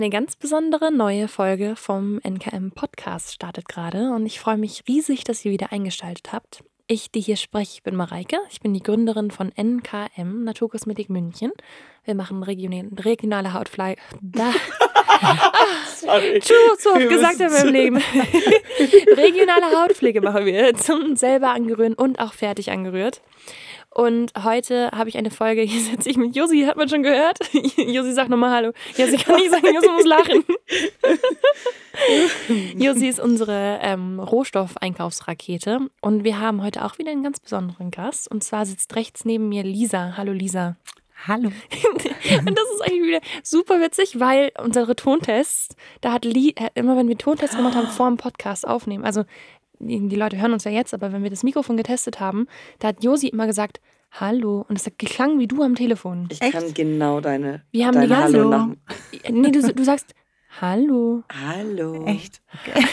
Eine ganz besondere neue Folge vom NKM Podcast startet gerade und ich freue mich riesig, dass ihr wieder eingeschaltet habt. Ich, die hier spreche, ich bin Mareike. Ich bin die Gründerin von NKM Naturkosmetik München. Wir machen region regionale Hautpflege. Da. Sorry. Zu oft gesagt in meinem Leben. regionale Hautpflege machen wir zum selber angerühren und auch fertig angerührt. Und heute habe ich eine Folge, hier sitze ich mit Josi, hat man schon gehört? Josi sagt nochmal Hallo. Ja, sie kann nicht sagen, Josi muss lachen. Josi ist unsere ähm, Rohstoffeinkaufsrakete und wir haben heute auch wieder einen ganz besonderen Gast. Und zwar sitzt rechts neben mir Lisa. Hallo Lisa. Hallo. und das ist eigentlich wieder super witzig, weil unsere Tontests, da hat Lee, äh, immer wenn wir Tontests gemacht haben, vor dem Podcast aufnehmen, also die Leute hören uns ja jetzt, aber wenn wir das Mikrofon getestet haben, da hat Josi immer gesagt, Hallo. Und es hat geklang wie du am Telefon. Ich Echt? kann genau deine. Wir haben deine die ganze Hallo. Nach nee, du, du sagst Hallo. Hallo. Echt? Okay.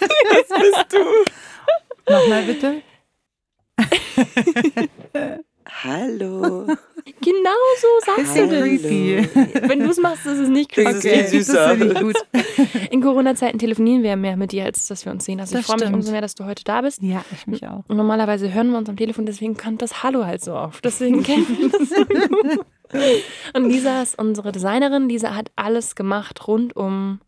Was bist du? Nochmal bitte. Hallo. Genau so sagst du das. Creepy. Wenn du es machst, ist es nicht creepy. Okay, das ist viel gut. In Corona-Zeiten telefonieren wir mehr mit dir, als dass wir uns sehen. Also das ich freue mich umso mehr, dass du heute da bist. Ja, ich mich auch. Und normalerweise hören wir uns am Telefon, deswegen kommt das Hallo halt so oft. Deswegen kennen wir das. Und Lisa ist unsere Designerin. Lisa hat alles gemacht rund um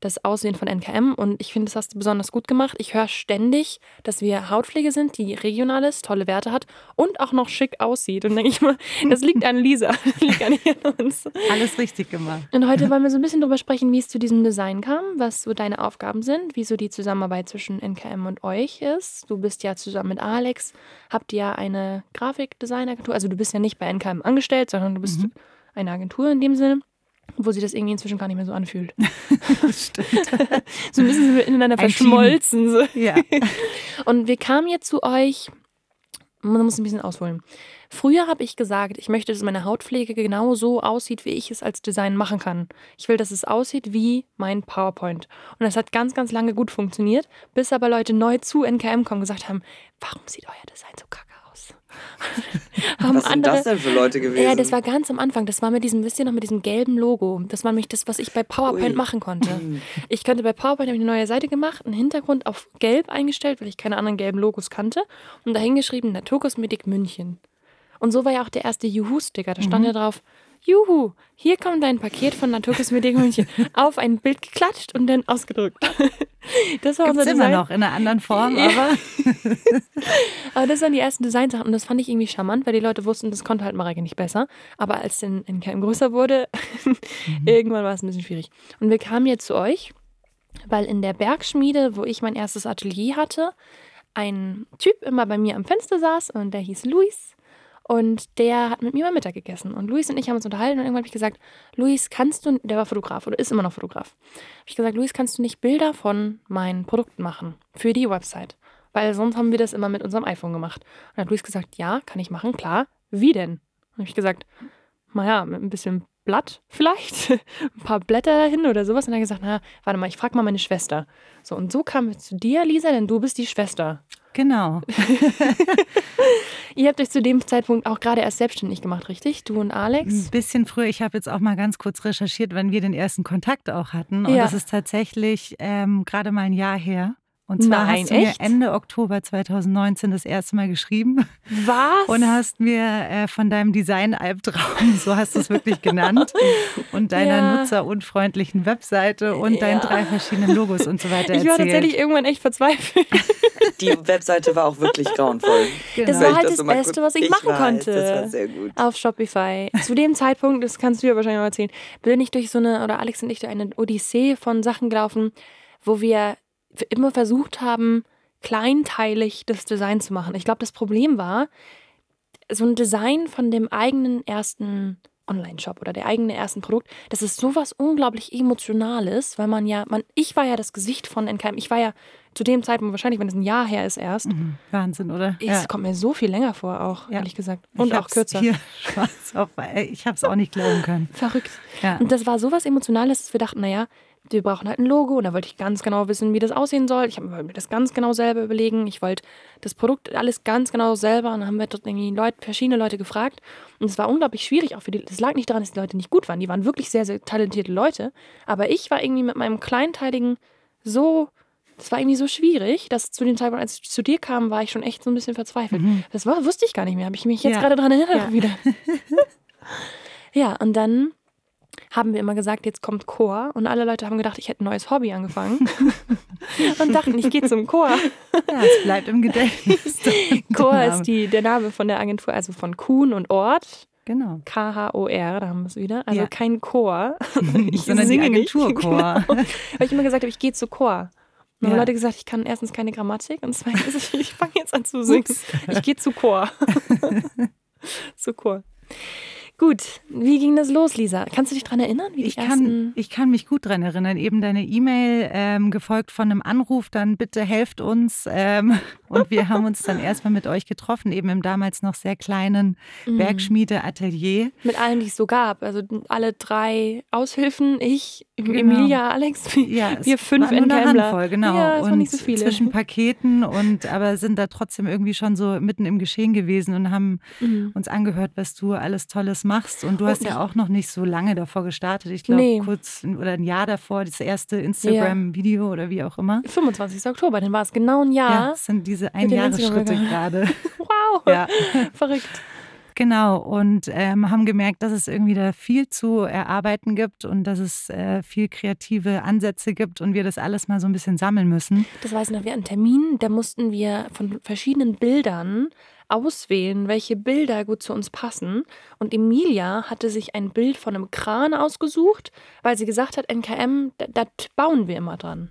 das Aussehen von NKM und ich finde, das hast du besonders gut gemacht. Ich höre ständig, dass wir Hautpflege sind, die regional ist, tolle Werte hat und auch noch schick aussieht. Und denke ich mal, das liegt an Lisa, das liegt an uns. Alles richtig gemacht. Und heute wollen wir so ein bisschen darüber sprechen, wie es zu diesem Design kam, was so deine Aufgaben sind, wie so die Zusammenarbeit zwischen NKM und euch ist. Du bist ja zusammen mit Alex, habt ihr eine Grafikdesignagentur, also du bist ja nicht bei NKM angestellt, sondern du bist mhm. eine Agentur in dem Sinne wo sich das irgendwie inzwischen gar nicht mehr so anfühlt. Stimmt. so ein bisschen sind wir ineinander ein verschmolzen. So. Ja. Und wir kamen jetzt zu euch, man muss ein bisschen ausholen. Früher habe ich gesagt, ich möchte, dass meine Hautpflege genau so aussieht, wie ich es als Design machen kann. Ich will, dass es aussieht wie mein PowerPoint. Und das hat ganz, ganz lange gut funktioniert, bis aber Leute neu zu NKM kommen und gesagt haben, warum sieht euer Design so kacke Was sind andere, das denn für Leute gewesen? Ja, das war ganz am Anfang. Das war mit diesem, wisst ihr noch, mit diesem gelben Logo. Das war nämlich das, was ich bei PowerPoint Ui. machen konnte. Ich könnte bei PowerPoint eine neue Seite gemacht, einen Hintergrund auf gelb eingestellt, weil ich keine anderen gelben Logos kannte. Und dahin geschrieben Naturkosmetik München. Und so war ja auch der erste Juhu-Sticker. Da stand mhm. ja drauf, Juhu, hier kommt dein Paket von Naturkosmetik München. Auf ein Bild geklatscht und dann ausgedrückt. Das war Gibt's unser immer noch in einer anderen Form, aber. aber das waren die ersten Designsachen und das fand ich irgendwie charmant, weil die Leute wussten, das konnte halt Mareike nicht besser. Aber als dann NKM größer wurde, mhm. irgendwann war es ein bisschen schwierig. Und wir kamen jetzt zu euch, weil in der Bergschmiede, wo ich mein erstes Atelier hatte, ein Typ immer bei mir am Fenster saß und der hieß Luis. Und der hat mit mir mal Mittag gegessen. Und Luis und ich haben uns unterhalten und irgendwann habe ich gesagt, Luis, kannst du, der war Fotograf oder ist immer noch Fotograf. Habe ich gesagt, Luis, kannst du nicht Bilder von meinen Produkten machen für die Website? Weil sonst haben wir das immer mit unserem iPhone gemacht. Und dann hat Luis gesagt, ja, kann ich machen, klar. Wie denn? Und habe ich gesagt, naja, mit ein bisschen Blatt vielleicht, ein paar Blätter dahin oder sowas. Und dann gesagt, na, warte mal, ich frage mal meine Schwester. So, und so kam es zu dir, Lisa, denn du bist die Schwester. Genau. Ihr habt euch zu dem Zeitpunkt auch gerade erst selbstständig gemacht, richtig? Du und Alex? Ein bisschen früher. Ich habe jetzt auch mal ganz kurz recherchiert, wann wir den ersten Kontakt auch hatten. Und ja. das ist tatsächlich ähm, gerade mal ein Jahr her. Und zwar Nein, hast du echt? mir Ende Oktober 2019 das erste Mal geschrieben. Was? Und hast mir äh, von deinem Design-Albtraum, so hast du es wirklich genannt, und deiner ja. nutzerunfreundlichen Webseite und ja. deinen drei verschiedenen Logos und so weiter ich erzählt. Ich war tatsächlich irgendwann echt verzweifelt. Die Webseite war auch wirklich grauenvoll. Genau. Das war halt das, das Beste, was ich, ich machen weiß, konnte. Das war sehr gut. Auf Shopify. Zu dem Zeitpunkt, das kannst du ja wahrscheinlich mal erzählen, bin ich durch so eine, oder Alex und ich durch eine Odyssee von Sachen gelaufen, wo wir immer versucht haben, kleinteilig das Design zu machen. Ich glaube, das Problem war, so ein Design von dem eigenen ersten Online-Shop oder der eigenen ersten Produkt, das ist sowas unglaublich Emotionales, weil man ja, man, ich war ja das Gesicht von NKM. Ich war ja zu dem Zeitpunkt, wahrscheinlich, wenn es ein Jahr her ist erst. Mhm. Wahnsinn, oder? Es ja. kommt mir so viel länger vor, auch, ja. ehrlich gesagt. Und auch kürzer. Hier schwarz auf, ich habe es auch nicht glauben können. Verrückt. Ja. Und das war sowas Emotionales, dass wir dachten, naja, wir brauchen halt ein Logo und da wollte ich ganz genau wissen, wie das aussehen soll. Ich habe mir das ganz genau selber überlegen. Ich wollte das Produkt alles ganz genau selber und dann haben wir dort irgendwie Leute, verschiedene Leute gefragt und es war unglaublich schwierig auch für die. Das lag nicht daran, dass die Leute nicht gut waren. Die waren wirklich sehr, sehr talentierte Leute, aber ich war irgendwie mit meinem kleinteiligen so das war irgendwie so schwierig, dass zu dem Zeitpunkt, als ich zu dir kam, war ich schon echt so ein bisschen verzweifelt. Mhm. Das war, wusste ich gar nicht mehr. Habe ich mich jetzt ja. gerade daran erinnert ja. wieder. ja, und dann haben wir immer gesagt, jetzt kommt Chor. Und alle Leute haben gedacht, ich hätte ein neues Hobby angefangen. und dachten, ich gehe zum Chor. Ja, es bleibt im Gedächtnis. Chor ist die, der Name von der Agentur, also von Kuhn und Ort. Genau. K-H-O-R, da haben wir es wieder. Also ja. kein Chor. Ich Sondern die Agenturchor. Genau. Weil ich immer gesagt habe, ich gehe zu Chor. Und ja. haben Leute gesagt, ich kann erstens keine Grammatik und zweitens, ich fange jetzt an zu singen. Ich gehe zu Chor. zu Chor. Gut, wie ging das los, Lisa? Kannst du dich daran erinnern? ich, kann, ich kann mich gut daran erinnern. Eben deine E-Mail ähm, gefolgt von einem Anruf, dann bitte helft uns. Ähm, und wir haben uns dann erstmal mit euch getroffen, eben im damals noch sehr kleinen mhm. Bergschmiede-Atelier. Mit allen, die es so gab. Also alle drei Aushilfen, ich, genau. Emilia, Alex, ja, wir fünf in eine Handvoll, genau. Ja, und nicht so viele. zwischen Paketen und aber sind da trotzdem irgendwie schon so mitten im Geschehen gewesen und haben mhm. uns angehört, was du alles Tolles machst machst. Und du hast ja auch noch nicht so lange davor gestartet. Ich glaube, nee. kurz oder ein Jahr davor, das erste Instagram-Video ja. oder wie auch immer. 25. Oktober, dann war es genau ein Jahr. Ja, das sind diese Einjahresschritte gerade. wow, ja. verrückt. Genau, und ähm, haben gemerkt, dass es irgendwie da viel zu erarbeiten gibt und dass es äh, viel kreative Ansätze gibt und wir das alles mal so ein bisschen sammeln müssen. Das weiß ich noch, wir hatten einen Termin, da mussten wir von verschiedenen Bildern auswählen, welche Bilder gut zu uns passen. Und Emilia hatte sich ein Bild von einem Kran ausgesucht, weil sie gesagt hat, NKM, da, bauen wir immer dran.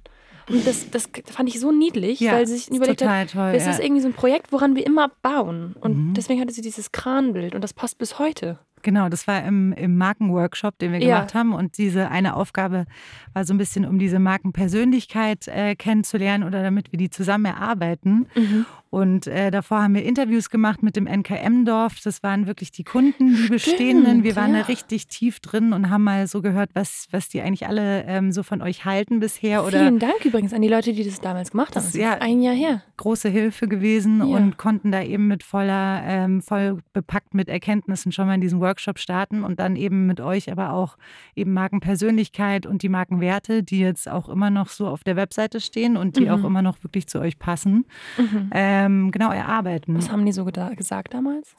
Und das, das fand ich so niedlich, ja, weil sie sich überlegt hat, toll, das ja. ist irgendwie so ein Projekt, woran wir immer bauen. Und mhm. deswegen hatte sie dieses Kranbild und das passt bis heute. Genau, das war im, im Markenworkshop, den wir ja. gemacht haben. Und diese eine Aufgabe war so ein bisschen, um diese Markenpersönlichkeit äh, kennenzulernen oder damit wir die zusammen erarbeiten. Mhm. Und äh, davor haben wir Interviews gemacht mit dem NKM-Dorf. Das waren wirklich die Kunden, die bestehenden. wir waren ja. da richtig tief drin und haben mal so gehört, was, was die eigentlich alle ähm, so von euch halten bisher. Oder Vielen Dank übrigens an die Leute, die das damals gemacht haben. Das ist ja ein Jahr her. Große Hilfe gewesen ja. und konnten da eben mit voller, ähm, voll bepackt mit Erkenntnissen schon mal in diesen Workshop starten und dann eben mit euch aber auch eben Markenpersönlichkeit und die Markenwerte, die jetzt auch immer noch so auf der Webseite stehen und die mhm. auch immer noch wirklich zu euch passen. Mhm. Äh, ähm, genau erarbeiten. Was haben die so gesagt damals?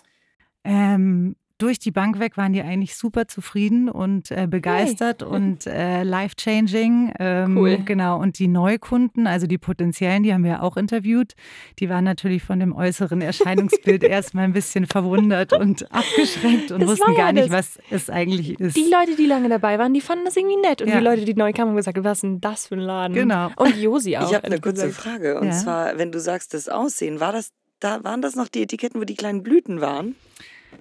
Ähm, durch die Bank weg waren die eigentlich super zufrieden und äh, begeistert hey. und äh, life-changing. Ähm, cool. Genau. Und die Neukunden, also die potenziellen, die haben wir auch interviewt. Die waren natürlich von dem äußeren Erscheinungsbild erstmal ein bisschen verwundert und abgeschreckt und das wussten gar nicht, was es eigentlich ist. Die Leute, die lange dabei waren, die fanden das irgendwie nett. Und ja. die Leute, die neu kamen, haben gesagt, was ist denn das für ein Laden? Genau. Und Josi auch. Ich habe eine kurze gesagt. Frage. Und ja. zwar, wenn du sagst, das Aussehen, war das, da waren das noch die Etiketten, wo die kleinen Blüten waren?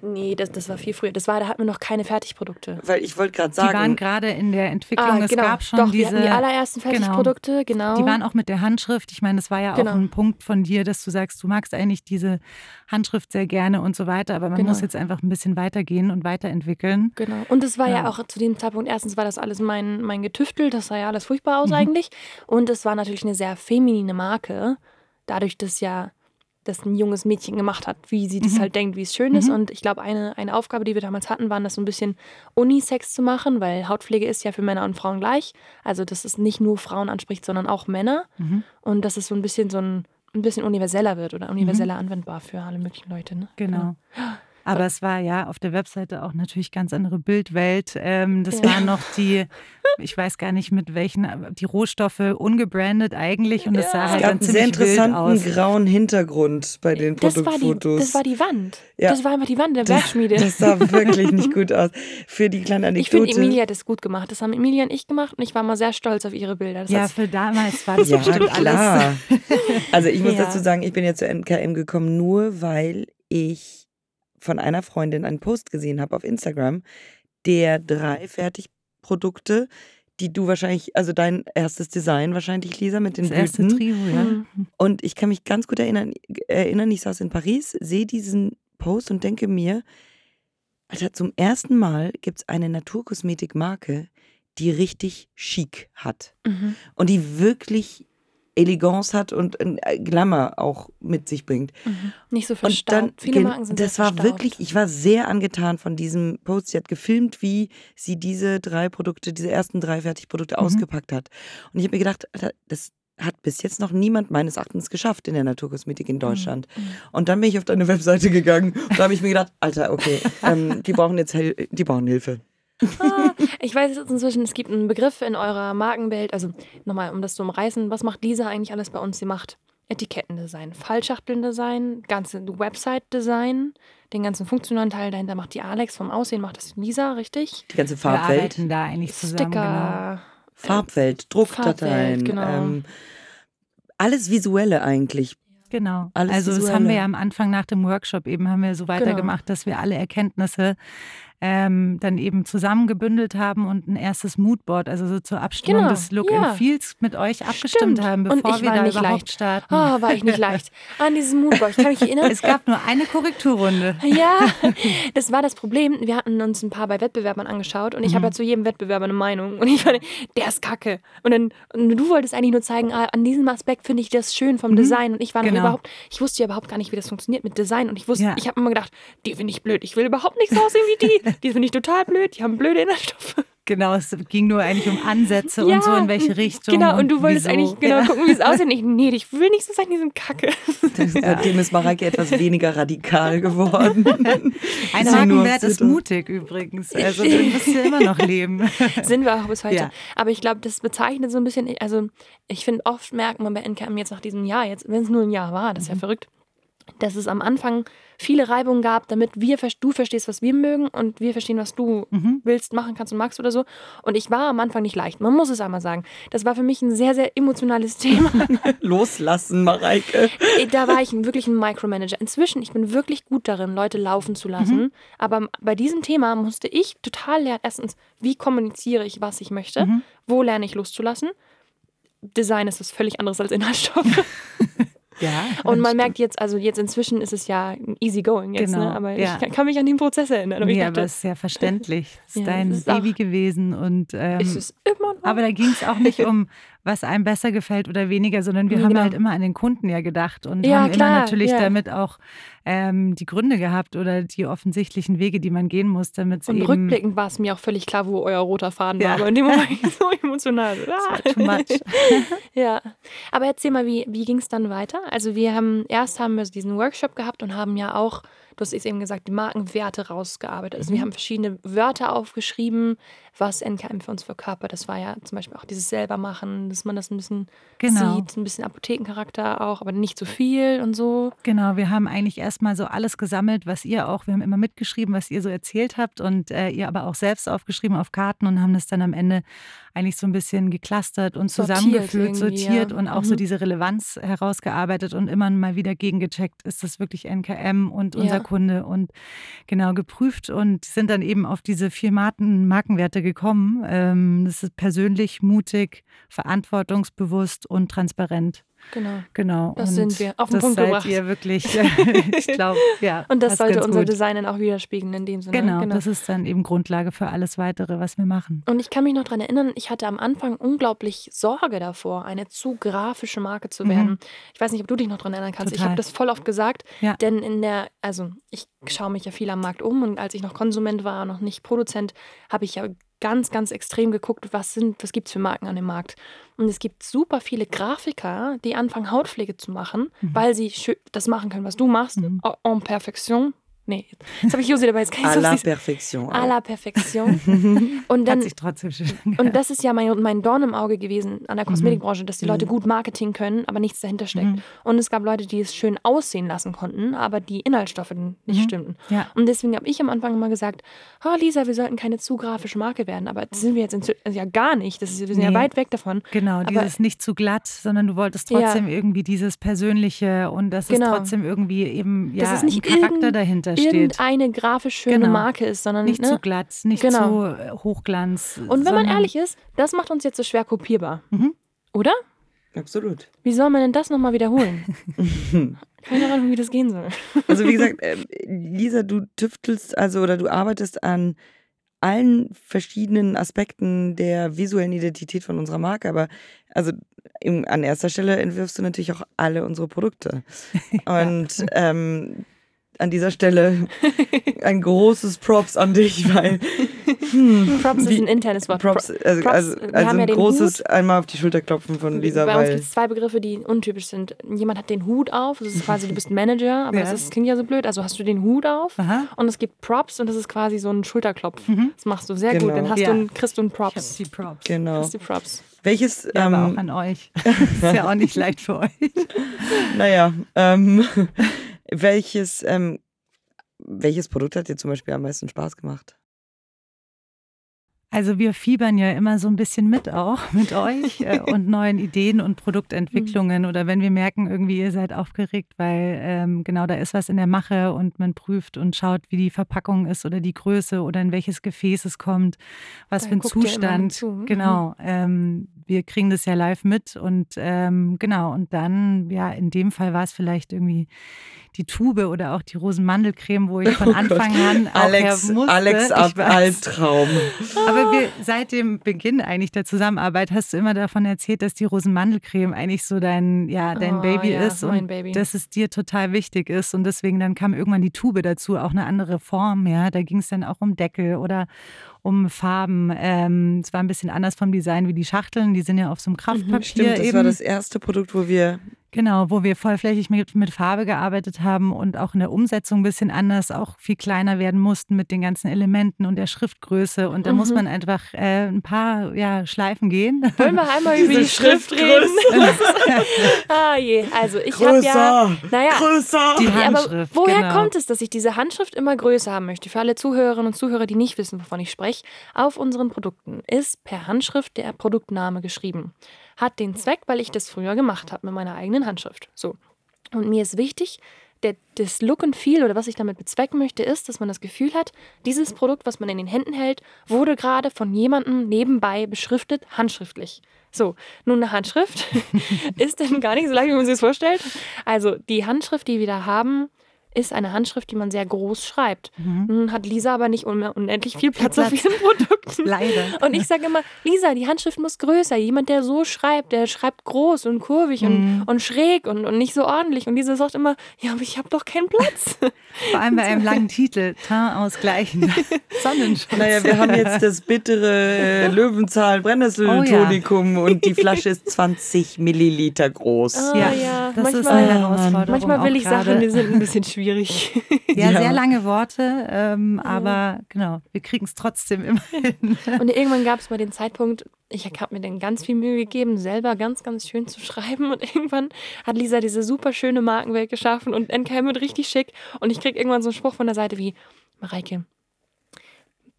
Nee, das, das war viel früher. Das war, da hatten wir noch keine Fertigprodukte. Weil ich wollte gerade sagen. Die waren gerade in der Entwicklung. Ah, genau. Es gab schon Doch, diese. Wir die allerersten genau. Fertigprodukte, genau. genau. Die waren auch mit der Handschrift. Ich meine, das war ja genau. auch ein Punkt von dir, dass du sagst, du magst eigentlich diese Handschrift sehr gerne und so weiter, aber man genau. muss jetzt einfach ein bisschen weitergehen und weiterentwickeln. Genau. Und es war ja. ja. auch zu dem Zeitpunkt, erstens war das alles mein, mein Getüftel, das sah ja alles furchtbar aus mhm. eigentlich. Und es war natürlich eine sehr feminine Marke. Dadurch, dass ja das ein junges Mädchen gemacht hat, wie sie das mhm. halt denkt, wie es schön ist. Mhm. Und ich glaube, eine, eine Aufgabe, die wir damals hatten, war, das so ein bisschen Unisex zu machen, weil Hautpflege ist ja für Männer und Frauen gleich. Also, dass es nicht nur Frauen anspricht, sondern auch Männer. Mhm. Und dass es so ein bisschen so ein, ein bisschen universeller wird oder universeller mhm. anwendbar für alle möglichen Leute. Ne? Genau. genau. Aber es war ja auf der Webseite auch natürlich ganz andere Bildwelt. Ähm, das ja. waren noch die, ich weiß gar nicht mit welchen, die Rohstoffe ungebrandet eigentlich und es ja. sah halt es gab dann ziemlich einen sehr interessanten grauen Hintergrund bei den das Produktfotos. War die, das war die Wand. Ja. Das war einfach die Wand der Bergschmiede. Das, sah wirklich nicht gut aus. Für die kleine Anekdote. Ich finde, Emilia hat das gut gemacht. Das haben Emilia und ich gemacht und ich war mal sehr stolz auf ihre Bilder. Das ja, für damals war das ja, bestimmt klar. alles. Also ich muss dazu sagen, ich bin ja zu NKM gekommen, nur weil ich von einer Freundin einen Post gesehen habe auf Instagram, der drei Fertigprodukte, die du wahrscheinlich, also dein erstes Design wahrscheinlich, Lisa, mit den das erste Trio, ja. Mhm. Und ich kann mich ganz gut erinnern, erinnern, ich saß in Paris, sehe diesen Post und denke mir, Alter, zum ersten Mal gibt es eine Naturkosmetikmarke, die richtig chic hat. Mhm. Und die wirklich Elegance hat und äh, Glamour auch mit sich bringt. Mhm. Nicht so verstaubt. Und dann, Viele Marken sind Das war wirklich, ich war sehr angetan von diesem Post. Sie hat gefilmt, wie sie diese drei Produkte, diese ersten drei Fertigprodukte mhm. ausgepackt hat. Und ich habe mir gedacht, das hat bis jetzt noch niemand meines Erachtens geschafft in der Naturkosmetik in Deutschland. Mhm. Und dann bin ich auf deine Webseite gegangen und da habe ich mir gedacht, Alter, okay, ähm, die brauchen jetzt die brauchen Hilfe. Ah, ich weiß jetzt inzwischen, es gibt einen Begriff in eurer Markenwelt. Also nochmal, um das zu umreißen, was macht Lisa eigentlich alles bei uns? Sie macht Etikettendesign, Fallschachtelndesign, ganze Website-Design, den ganzen funktionalen Teil dahinter macht die Alex vom Aussehen, macht das Lisa, richtig? Die ganze Farbwelt. Wir arbeiten da eigentlich zusammen, Sticker, genau. Farbwelt, Druckdateien, Farbwelt, genau. ähm, alles Visuelle eigentlich. Genau. Alles also Visuelle. das haben wir ja am Anfang nach dem Workshop eben haben wir so weitergemacht, genau. dass wir alle Erkenntnisse ähm, dann eben zusammengebündelt haben und ein erstes Moodboard, also so zur Abstimmung genau, des Look ja. and Feels mit euch abgestimmt Stimmt. haben, bevor wir da überhaupt leicht. starten. Oh, war ich nicht leicht. An dieses Moodboard, ich kann mich erinnern. Es gab nur eine Korrekturrunde. Ja, das war das Problem. Wir hatten uns ein paar bei Wettbewerbern angeschaut und ich mhm. habe ja zu jedem Wettbewerber eine Meinung und ich fand, der ist kacke. Und dann und du wolltest eigentlich nur zeigen, ah, an diesem Aspekt finde ich das schön vom mhm. Design und ich war genau. überhaupt, ich wusste ja überhaupt gar nicht, wie das funktioniert mit Design und ich wusste, ja. ich habe immer gedacht, die finde ich blöd, ich will überhaupt nicht so aussehen wie die. Die finde ich total blöd, die haben blöde Inhaltsstoffe. Genau, es ging nur eigentlich um Ansätze ja, und so in welche Richtung. Genau, und du wolltest wieso. eigentlich genau ja. gucken, wie es aussieht. Ich, nee, ich will nicht so sein, die sind kacke. Seitdem ist Mareike etwas weniger radikal geworden. Ein Markenwert ist mutig übrigens. Also den müsst ihr immer noch leben. Sind wir auch bis heute. Ja. Aber ich glaube, das bezeichnet so ein bisschen, also ich finde, oft merkt man bei NKM jetzt nach diesem Jahr, jetzt, wenn es nur ein Jahr war, das ist ja mhm. verrückt, dass es am Anfang viele Reibungen gab, damit wir, du verstehst, was wir mögen und wir verstehen, was du mhm. willst, machen kannst und magst oder so. Und ich war am Anfang nicht leicht. Man muss es einmal sagen. Das war für mich ein sehr, sehr emotionales Thema. Loslassen, Mareike. Äh, da war ich wirklich ein Micromanager. Inzwischen, ich bin wirklich gut darin, Leute laufen zu lassen. Mhm. Aber bei diesem Thema musste ich total lernen, erstens, wie kommuniziere ich, was ich möchte, mhm. wo lerne ich loszulassen. Design ist was völlig anderes als Inhaltsstoffe. Ja, und man merkt jetzt, also jetzt inzwischen ist es ja easy going jetzt, ne? genau, ne? aber ja. ich kann mich an den Prozess erinnern. Ja, aber es ist ja verständlich. Es ist ja, dein Baby gewesen und ähm, ist es immer noch. aber da ging es auch nicht um was einem besser gefällt oder weniger, sondern wir genau. haben halt immer an den Kunden ja gedacht und ja, haben klar, immer natürlich ja. damit auch ähm, die Gründe gehabt oder die offensichtlichen Wege, die man gehen muss, damit es Und rückblickend war es mir auch völlig klar, wo euer roter Faden ja. war, aber in dem Moment so emotional. Ah. too much. ja, aber erzähl mal, wie, wie ging es dann weiter? Also wir haben, erst haben wir diesen Workshop gehabt und haben ja auch du hast eben gesagt, die Markenwerte rausgearbeitet. Also mhm. wir haben verschiedene Wörter aufgeschrieben, was NKM für uns verkörpert. Das war ja zum Beispiel auch dieses Selbermachen, dass man das ein bisschen genau. sieht, ein bisschen Apothekencharakter auch, aber nicht zu so viel und so. Genau, wir haben eigentlich erstmal so alles gesammelt, was ihr auch, wir haben immer mitgeschrieben, was ihr so erzählt habt und äh, ihr aber auch selbst aufgeschrieben auf Karten und haben das dann am Ende eigentlich so ein bisschen geklustert und zusammengeführt, sortiert ja. und auch mhm. so diese Relevanz herausgearbeitet und immer mal wieder gegengecheckt, ist das wirklich NKM und unser ja. Kunde und genau geprüft und sind dann eben auf diese vier Marken, Markenwerte gekommen. Ähm, das ist persönlich, mutig, verantwortungsbewusst und transparent. Genau. Genau. Das und sind wir. Auf den das Punkt seid gebracht. ihr wirklich, ich glaube, ja. Und das sollte unser gut. Design dann auch widerspiegeln in dem Sinne. Genau, genau, das ist dann eben Grundlage für alles weitere, was wir machen. Und ich kann mich noch daran erinnern, ich hatte am Anfang unglaublich Sorge davor, eine zu grafische Marke zu werden. Mhm. Ich weiß nicht, ob du dich noch daran erinnern kannst. Total. Ich habe das voll oft gesagt, ja. denn in der, also ich schaue mich ja viel am Markt um und als ich noch Konsument war, noch nicht Produzent, habe ich ja ganz, ganz extrem geguckt, was sind, was gibt es für Marken an dem Markt. Und es gibt super viele Grafiker, die anfangen, Hautpflege zu machen, mhm. weil sie das machen können, was du machst, mhm. en Perfektion. Nee, jetzt habe ich Josi dabei, jetzt kann ich À la Perfektion. À la Perfektion. Und dann, Hat sich trotzdem schön Und das ist ja mein, mein Dorn im Auge gewesen an der. Kosmetikbranche, dass die Leute mhm. gut Marketing können, aber nichts dahinter steckt. Mhm. Und es gab Leute, die es schön aussehen lassen konnten, aber die Inhaltsstoffe nicht mhm. stimmten. Ja. Und deswegen habe ich am Anfang immer gesagt, oh Lisa, wir sollten keine zu grafische Marke werden. Aber das sind wir jetzt also ja gar nicht. Das ist, wir sind nee. ja weit weg davon. Genau, aber, dieses nicht zu glatt, sondern du wolltest trotzdem ja. irgendwie dieses Persönliche und dass genau. es trotzdem irgendwie eben ja, das ist nicht ein Charakter dahinter steht. Irgendeine grafisch schöne genau. Marke ist, sondern nicht ne? zu glatt, nicht genau. zu äh, Hochglanz. Und wenn man ehrlich ist, das macht uns jetzt so schwer kopierbar. Mhm. Oder? Absolut. Wie soll man denn das nochmal wiederholen? Keine Ahnung, wie das gehen soll. Also wie gesagt, äh, Lisa, du tüftelst also oder du arbeitest an allen verschiedenen Aspekten der visuellen Identität von unserer Marke. Aber also an erster Stelle entwirfst du natürlich auch alle unsere Produkte. Und ähm, an dieser Stelle ein großes Props an dich, weil. Hm, Props wie, ist ein internes Wort. Props, also, Props, also, also ein ja großes einmal auf die Schulter klopfen von Lisa. Bei uns gibt es zwei Begriffe, die untypisch sind. Jemand hat den Hut auf, das ist quasi, du bist Manager, aber ja. das, ist, das klingt ja so blöd. Also hast du den Hut auf Aha. und es gibt Props und das ist quasi so ein Schulterklopf. Mhm. Das machst du sehr genau. gut. Dann hast ja. du, kriegst du einen Props. die Props. Genau. die Props. Welches. Ja, ähm, aber auch an euch. ist ja auch nicht leicht für euch. Naja, ähm, welches, ähm, welches Produkt hat dir zum Beispiel am meisten Spaß gemacht? Also wir fiebern ja immer so ein bisschen mit auch mit euch äh, und neuen Ideen und Produktentwicklungen. Oder wenn wir merken, irgendwie ihr seid aufgeregt, weil ähm, genau da ist was in der Mache und man prüft und schaut, wie die Verpackung ist oder die Größe oder in welches Gefäß es kommt, was Dann für ein Zustand. Mhm. Genau. Ähm, wir kriegen das ja live mit und ähm, genau, und dann, ja, in dem Fall war es vielleicht irgendwie die Tube oder auch die Rosenmandelcreme, wo ich von oh Anfang Gott. an auch Alex, musste. Alex ab Albtraum. Aber wir, seit dem Beginn eigentlich der Zusammenarbeit hast du immer davon erzählt, dass die Rosenmandelcreme eigentlich so dein, ja, dein oh, Baby ja, ist und Baby. dass es dir total wichtig ist. Und deswegen dann kam irgendwann die Tube dazu, auch eine andere Form. Ja, da ging es dann auch um Deckel oder um Farben. Ähm, es war ein bisschen anders vom Design wie die Schachteln. Die sind ja auf so einem mhm, Kraftpapier. Stimmt, das eben. war das erste Produkt, wo wir Genau, wo wir vollflächig mit, mit Farbe gearbeitet haben und auch in der Umsetzung ein bisschen anders, auch viel kleiner werden mussten mit den ganzen Elementen und der Schriftgröße. Und da mhm. muss man einfach äh, ein paar ja, Schleifen gehen. Wollen wir einmal über die Schrift reden? ah je, also ich habe ja, naja, größer. Die Handschrift, aber woher genau. kommt es, dass ich diese Handschrift immer größer haben möchte? Für alle Zuhörerinnen und Zuhörer, die nicht wissen, wovon ich spreche, auf unseren Produkten ist per Handschrift der Produktname geschrieben hat den Zweck, weil ich das früher gemacht habe mit meiner eigenen Handschrift. So. Und mir ist wichtig, der, das Look and Feel oder was ich damit bezwecken möchte, ist, dass man das Gefühl hat, dieses Produkt, was man in den Händen hält, wurde gerade von jemandem nebenbei beschriftet, handschriftlich. So, nun eine Handschrift ist denn gar nicht so leicht, wie man sich das vorstellt. Also die Handschrift, die wir da haben, ist eine Handschrift, die man sehr groß schreibt. Mhm. Nun hat Lisa aber nicht unendlich viel Platz, Platz. auf ihren Produkten. Leider. Und ich sage immer, Lisa, die Handschrift muss größer. Jemand, der so schreibt, der schreibt groß und kurvig mhm. und, und schräg und, und nicht so ordentlich. Und Lisa sagt immer, ja, aber ich habe doch keinen Platz. Vor allem bei einem langen Titel, Teint ausgleichen, Sonnenschutz. Naja, wir haben jetzt das bittere äh, Löwenzahl Brennnesseltonikum oh, ja. und die Flasche ist 20 Milliliter groß. Oh, ja, ja, das manchmal, ist eine Herausforderung. Manchmal will ich Sachen, die sind ein bisschen schwierig schwierig. Ja, ja. sehr lange Worte, ähm, aber genau, wir kriegen es trotzdem immer hin. Und irgendwann gab es mal den Zeitpunkt, ich habe mir dann ganz viel Mühe gegeben, selber ganz, ganz schön zu schreiben. Und irgendwann hat Lisa diese super schöne Markenwelt geschaffen und NKM wird richtig schick. Und ich kriege irgendwann so einen Spruch von der Seite wie, Mareike,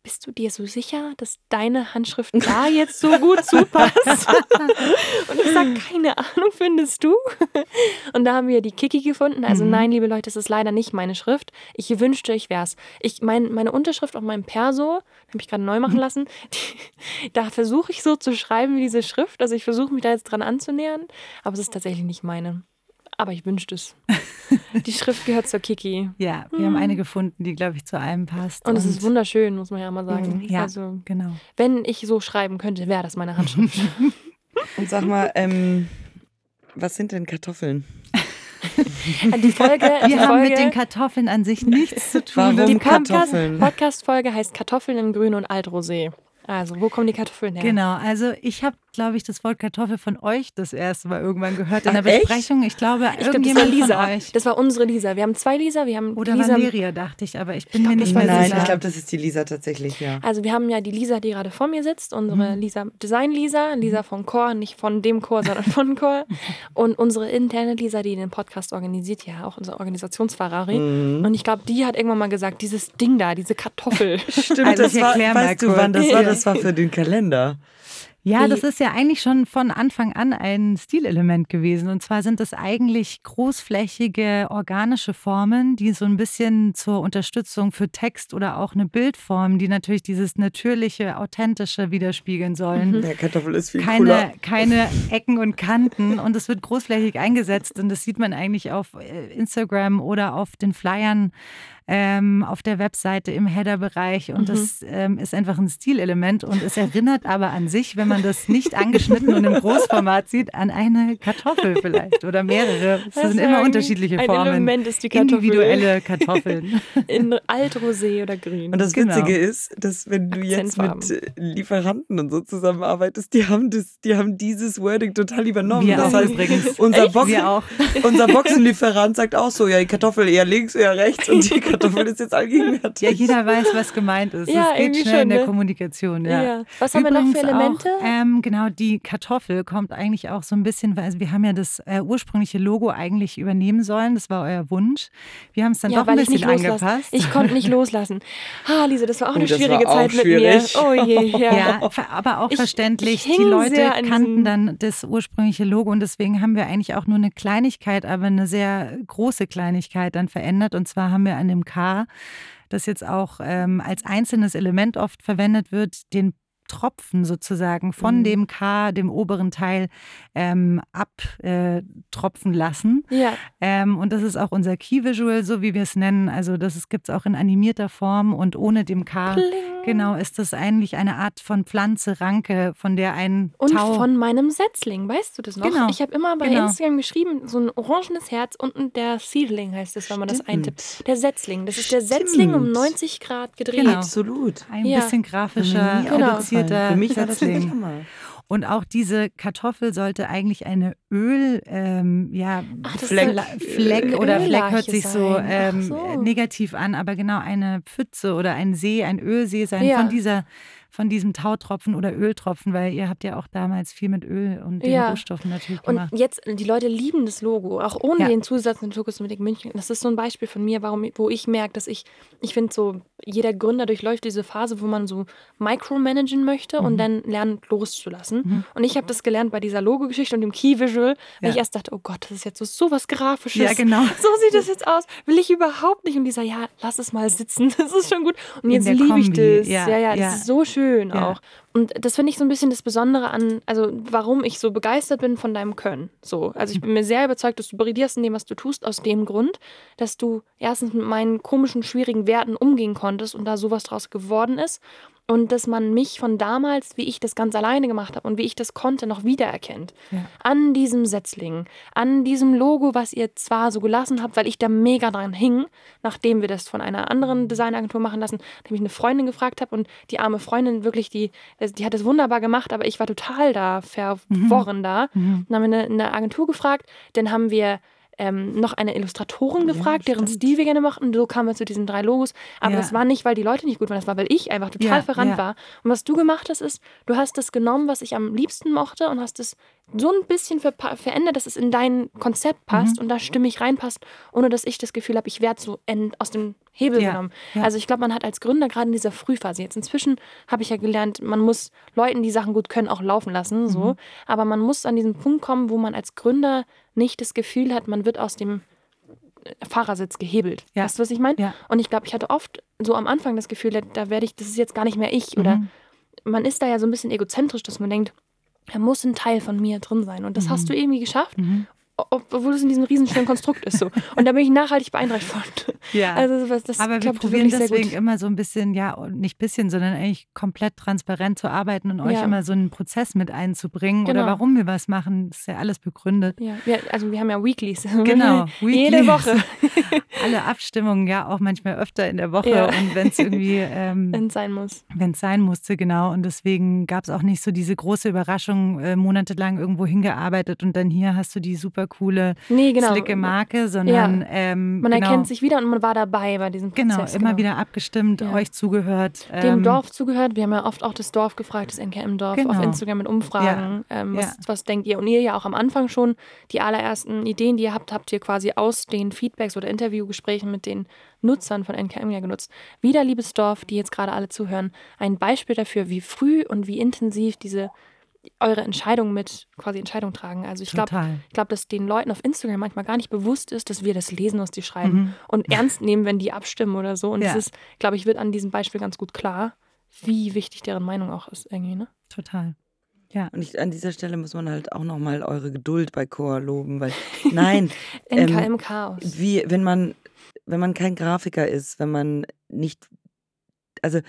bist du dir so sicher, dass deine Handschrift da jetzt so gut zupasst? und ich sage, keine Ahnung, findest du? und da haben wir die Kiki gefunden. Also mhm. nein, liebe Leute, das ist leider nicht meine Schrift. Ich wünschte, ich wäre es. Ich, mein, meine Unterschrift auf meinem Perso, habe ich gerade neu machen mhm. lassen, die, da versuche ich so zu schreiben wie diese Schrift. Also ich versuche mich da jetzt dran anzunähern, aber es ist tatsächlich nicht meine. Aber ich wünschte es. Die Schrift gehört zur Kiki. Ja, wir hm. haben eine gefunden, die, glaube ich, zu allem passt. Und es ist wunderschön, muss man ja mal sagen. Mhm. Ja, also, genau. Wenn ich so schreiben könnte, wäre das meine Handschrift. Und sag mal, ähm, was sind denn Kartoffeln? Die Folge, Wir die haben Folge, mit den Kartoffeln an sich nichts zu tun. Warum die Kartoffeln? Podcast-Folge heißt Kartoffeln in Grün und Altrosé. Also, wo kommen die Kartoffeln her? Genau, also ich habe glaube ich, das Wort Kartoffel von euch das erste Mal irgendwann gehört in der Besprechung. Ich glaube, ich irgendjemand glaub, das war Lisa. Von euch. Das war unsere Lisa. Wir haben zwei Lisa. Wir haben Oder Lisa Valeria, dachte ich, aber ich bin ich glaub, mir nicht mehr Nein, sicher. ich glaube, das ist die Lisa tatsächlich, ja. Also wir haben ja die Lisa, die gerade vor mir sitzt, unsere mhm. Lisa, Design-Lisa, Lisa mhm. von Core, nicht von dem Core, sondern von Core. Und unsere interne Lisa, die den Podcast organisiert, ja, auch unser Organisationsferrari. Mhm. Und ich glaube, die hat irgendwann mal gesagt, dieses Ding da, diese Kartoffel. Stimmt, also das war, weißt du, wann das war? Das war für den Kalender. Ja, das ist ja eigentlich schon von Anfang an ein Stilelement gewesen. Und zwar sind es eigentlich großflächige organische Formen, die so ein bisschen zur Unterstützung für Text oder auch eine Bildform, die natürlich dieses natürliche, authentische widerspiegeln sollen. Mhm. Der Kartoffel ist viel keine, cooler. Keine Ecken und Kanten und es wird großflächig eingesetzt und das sieht man eigentlich auf äh, Instagram oder auf den Flyern ähm, auf der Webseite im Header-Bereich und mhm. das ähm, ist einfach ein Stilelement und es erinnert aber an sich, wenn man das nicht angeschnitten und im Großformat sieht, an eine Kartoffel vielleicht oder mehrere. Es sind immer unterschiedliche Formen. Ein Element ist die Kartoffel. Individuelle Kartoffeln. In Altrosé oder Grün. Und das genau. Witzige ist, dass wenn du jetzt mit Lieferanten und so zusammenarbeitest, die haben, das, die haben dieses Wording total übernommen. Wir das heißt, übrigens. Unser, Boxen, unser Boxenlieferant sagt auch so, ja, die Kartoffel eher links, eher rechts und die Kartoffel ist jetzt allgegenwärtig. Ja, jeder weiß, was gemeint ist. Ja, es geht schnell schon, in der ne? Kommunikation. Ja. ja. Was Übrigens haben wir noch für Elemente? Auch, ähm, genau, die Kartoffel kommt eigentlich auch so ein bisschen, weil also wir haben ja das äh, ursprüngliche Logo eigentlich übernehmen sollen. Das war euer Wunsch. Wir haben es dann ja, doch ein bisschen angepasst. Ich konnte nicht loslassen. Ah, Lisa, das war auch eine oh, schwierige Zeit mit mir. Oh je, ja. ja aber auch ich, verständlich. Ich die Leute kannten dann das ursprüngliche Logo und deswegen haben wir eigentlich auch nur eine Kleinigkeit, aber eine sehr große Kleinigkeit dann verändert. Und zwar haben wir an dem K, das jetzt auch ähm, als einzelnes Element oft verwendet wird, den Tropfen sozusagen von mhm. dem K, dem oberen Teil, ähm, abtropfen äh, lassen. Ja. Ähm, und das ist auch unser Key Visual, so wie wir es nennen. Also das gibt es auch in animierter Form und ohne dem K. Pling. Genau, ist das eigentlich eine Art von Pflanze, Ranke, von der ein Und Tau von meinem Setzling, weißt du das noch? Genau. Ich habe immer bei genau. Instagram geschrieben, so ein orangenes Herz unten der Seedling heißt es, wenn man das eintippt. Der Setzling. Das ist Stimmt. der Setzling um 90 Grad gedreht. Genau. Absolut. Ein ja. bisschen grafischer, genau. Reduzierter Für mich Setzling. Und auch diese Kartoffel sollte eigentlich eine Öl, ähm, ja, Ach, Fleck, Fleck oder Fleck hört sich so, ähm, so, negativ an, aber genau eine Pfütze oder ein See, ein Ölsee sein ja. von dieser von diesem Tautropfen oder Öltropfen, weil ihr habt ja auch damals viel mit Öl und den ja. Rohstoffen natürlich gemacht. Und jetzt, die Leute lieben das Logo, auch ohne ja. den Zusatz Naturkosmetik München. Das ist so ein Beispiel von mir, warum, wo ich merke, dass ich, ich finde so, jeder Gründer durchläuft diese Phase, wo man so micromanagen möchte mhm. und dann lernt loszulassen. Mhm. Und ich habe das gelernt bei dieser Logo-Geschichte und dem Key-Visual, weil ja. ich erst dachte, oh Gott, das ist jetzt so, so was Grafisches. Ja, genau. So sieht das jetzt aus. Will ich überhaupt nicht. Und dieser, ja, lass es mal sitzen, das ist schon gut. Und jetzt liebe ich das. Ja, ja, ja, das ist so schön schön ja. auch. Und das finde ich so ein bisschen das Besondere an, also warum ich so begeistert bin von deinem Können. So, also ich bin mir sehr überzeugt, dass du brilierst in dem, was du tust, aus dem Grund, dass du erstens mit meinen komischen, schwierigen Werten umgehen konntest und da sowas draus geworden ist und dass man mich von damals, wie ich das ganz alleine gemacht habe und wie ich das konnte, noch wiedererkennt. Ja. An diesem Setzling, an diesem Logo, was ihr zwar so gelassen habt, weil ich da mega dran hing, nachdem wir das von einer anderen Designagentur machen lassen, nachdem ich eine Freundin gefragt habe und die arme Freundin wirklich, die, die hat es wunderbar gemacht, aber ich war total da verworren mhm. da. Mhm. Dann haben wir eine, eine Agentur gefragt, dann haben wir ähm, noch eine Illustratorin gefragt, ja, deren Stil wir gerne mochten. So kamen wir zu diesen drei Logos. Aber ja. das war nicht, weil die Leute nicht gut waren, das war, weil ich einfach total ja, verrannt war. Und was du gemacht hast, ist, du hast das genommen, was ich am liebsten mochte und hast es so ein bisschen ver verändert, dass es in dein Konzept passt mhm. und da stimmig reinpasst, ohne dass ich das Gefühl habe, ich werde so aus dem Hebel ja, genommen. Ja. Also ich glaube, man hat als Gründer gerade in dieser Frühphase, jetzt inzwischen habe ich ja gelernt, man muss Leuten, die Sachen gut können, auch laufen lassen, so. Mhm. Aber man muss an diesen Punkt kommen, wo man als Gründer nicht das Gefühl hat, man wird aus dem äh, Fahrersitz gehebelt. Ja. Weißt du, was ich meine? Ja. Und ich glaube, ich hatte oft so am Anfang das Gefühl, da werde ich, das ist jetzt gar nicht mehr ich. Oder mhm. man ist da ja so ein bisschen egozentrisch, dass man denkt, da muss ein Teil von mir drin sein. Und das mhm. hast du irgendwie geschafft. Mhm obwohl es in diesem riesenschönen Konstrukt ist so. Und da bin ich nachhaltig beeindruckt von. Ja. Also das, das Aber wir probieren deswegen immer so ein bisschen, ja, nicht bisschen, sondern eigentlich komplett transparent zu arbeiten und euch ja. immer so einen Prozess mit einzubringen genau. oder warum wir was machen. Ist ja alles begründet. Ja, wir, also wir haben ja Weeklies. Genau, Weeklies. Jede Woche. Alle Abstimmungen, ja, auch manchmal öfter in der Woche. Ja. Und wenn es irgendwie. Ähm, wenn es sein muss. Wenn es sein musste, genau. Und deswegen gab es auch nicht so diese große Überraschung, äh, monatelang irgendwo hingearbeitet und dann hier hast du die super coole, nee, genau. slicke Marke, sondern ja. ähm, man genau. erkennt sich wieder und man war dabei bei diesem genau, Prozess. Genau, immer wieder abgestimmt, ja. euch zugehört. Dem ähm, Dorf zugehört. Wir haben ja oft auch das Dorf gefragt, das NKM-Dorf, genau. auf Instagram mit Umfragen. Ja. Ähm, was, was denkt ihr? Und ihr ja auch am Anfang schon, die allerersten Ideen, die ihr habt, habt ihr quasi aus den Feedbacks oder Interviewgesprächen mit den Nutzern von NKM ja genutzt. Wieder, liebes Dorf, die jetzt gerade alle zuhören, ein Beispiel dafür, wie früh und wie intensiv diese eure Entscheidung mit quasi Entscheidung tragen. Also ich glaube, ich glaube, dass den Leuten auf Instagram manchmal gar nicht bewusst ist, dass wir das lesen, was die schreiben mhm. und ernst nehmen, wenn die abstimmen oder so. Und ja. das ist, glaube ich, wird an diesem Beispiel ganz gut klar, wie wichtig deren Meinung auch ist irgendwie. Ne? Total. Ja. Und ich, an dieser Stelle muss man halt auch nochmal eure Geduld bei Chor loben, weil nein. NKM ähm, Chaos. Wie, wenn man, wenn man kein Grafiker ist, wenn man nicht, also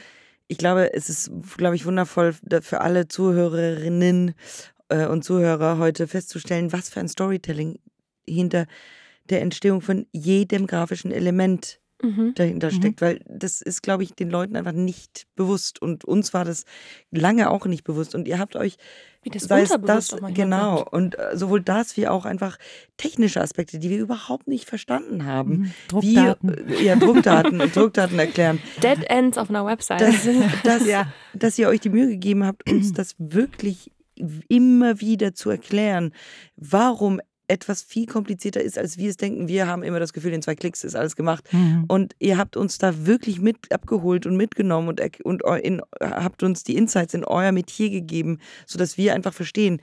ich glaube, es ist, glaube ich, wundervoll für alle Zuhörerinnen äh, und Zuhörer heute festzustellen, was für ein Storytelling hinter der Entstehung von jedem grafischen Element mhm. dahinter mhm. steckt, weil das ist, glaube ich, den Leuten einfach nicht bewusst und uns war das lange auch nicht bewusst und ihr habt euch wie das sei es das genau wird. und äh, sowohl das wie auch einfach technische Aspekte, die wir überhaupt nicht verstanden haben, mhm. Druckdaten. wie äh, ja Druckdaten und Druckdaten erklären. Dead Ends auf einer Website. Dass, dass, ja. dass ihr euch die Mühe gegeben habt, uns das wirklich immer wieder zu erklären, warum etwas viel komplizierter ist, als wir es denken. Wir haben immer das Gefühl, in zwei Klicks ist alles gemacht. Mhm. Und ihr habt uns da wirklich mit abgeholt und mitgenommen und, und in, habt uns die Insights in euer Metier gegeben, sodass wir einfach verstehen,